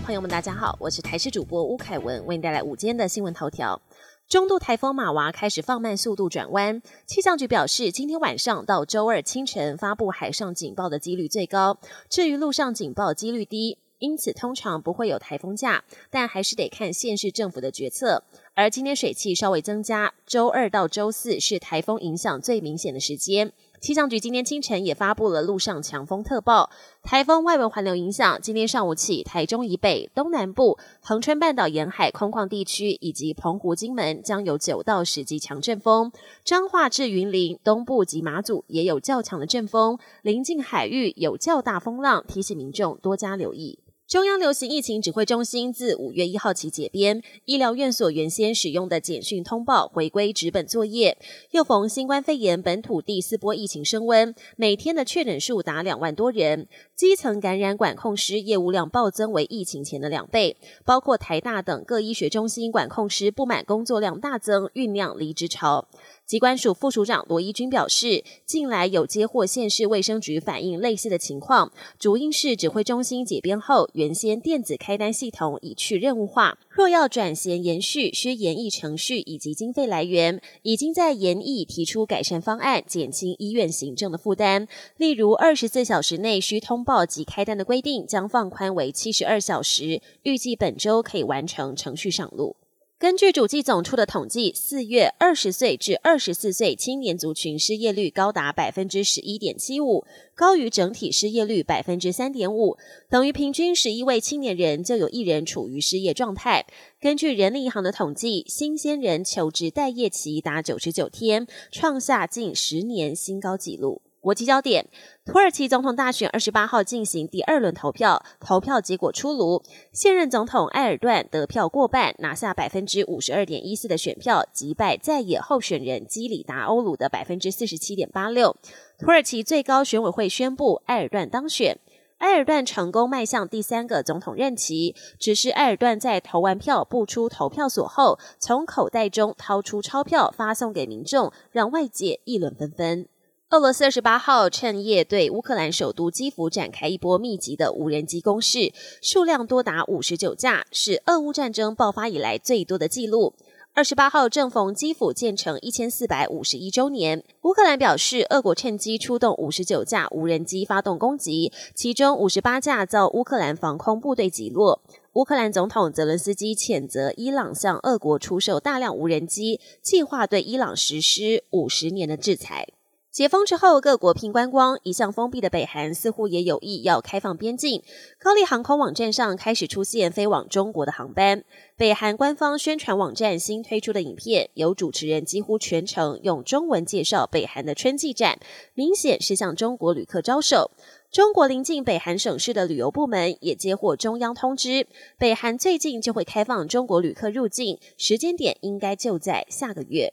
朋友们，大家好，我是台视主播吴凯文，为您带来午间的新闻头条。中度台风马娃开始放慢速度转弯，气象局表示，今天晚上到周二清晨发布海上警报的几率最高，至于陆上警报几率低，因此通常不会有台风假，但还是得看县市政府的决策。而今天水汽稍微增加，周二到周四是台风影响最明显的时间。气象局今天清晨也发布了路上强风特报，台风外围环流影响，今天上午起，台中以北、东南部、恒春半岛沿海空旷地区以及澎湖、金门将有九到十级强阵风，彰化至云林东部及马祖也有较强的阵风，临近海域有较大风浪，提醒民众多加留意。中央流行疫情指挥中心自五月一号起解编，医疗院所原先使用的简讯通报回归纸本作业。又逢新冠肺炎本土第四波疫情升温，每天的确诊数达两万多人，基层感染管控师业务量暴增为疫情前的两倍，包括台大等各医学中心管控师不满工作量大增，酝酿离职潮。机关署副署长罗一军表示，近来有接获县市卫生局反映类似的情况，主因是指挥中心解编后，原先电子开单系统已去任务化，若要转衔延续，需研议程序以及经费来源，已经在研议提出改善方案，减轻医院行政的负担。例如，二十四小时内需通报及开单的规定，将放宽为七十二小时，预计本周可以完成程序上路。根据主计总处的统计，四月二十岁至二十四岁青年族群失业率高达百分之十一点七五，高于整体失业率百分之三点五，等于平均十一位青年人就有一人处于失业状态。根据人力银行的统计，新鲜人求职待业期达九十九天，创下近十年新高纪录。国际焦点：土耳其总统大选二十八号进行第二轮投票，投票结果出炉，现任总统埃尔段得票过半，拿下百分之五十二点一四的选票，击败在野候选人基里达欧鲁的百分之四十七点八六。土耳其最高选委会宣布埃尔段当选，埃尔段成功迈向第三个总统任期。只是埃尔段在投完票不出投票所后，从口袋中掏出钞票发送给民众，让外界议论纷纷。俄罗斯二十八号趁夜对乌克兰首都基辅展开一波密集的无人机攻势，数量多达五十九架，是俄乌战争爆发以来最多的记录。二十八号正逢基辅建成一千四百五十一周年，乌克兰表示，俄国趁机出动五十九架无人机发动攻击，其中五十八架遭乌克兰防空部队击落。乌克兰总统泽伦斯基谴责伊朗向俄国出售大量无人机，计划对伊朗实施五十年的制裁。解封之后，各国拼观光，一向封闭的北韩似乎也有意要开放边境。高丽航空网站上开始出现飞往中国的航班。北韩官方宣传网站新推出的影片，有主持人几乎全程用中文介绍北韩的春季展，明显是向中国旅客招手。中国临近北韩省市的旅游部门也接获中央通知，北韩最近就会开放中国旅客入境，时间点应该就在下个月。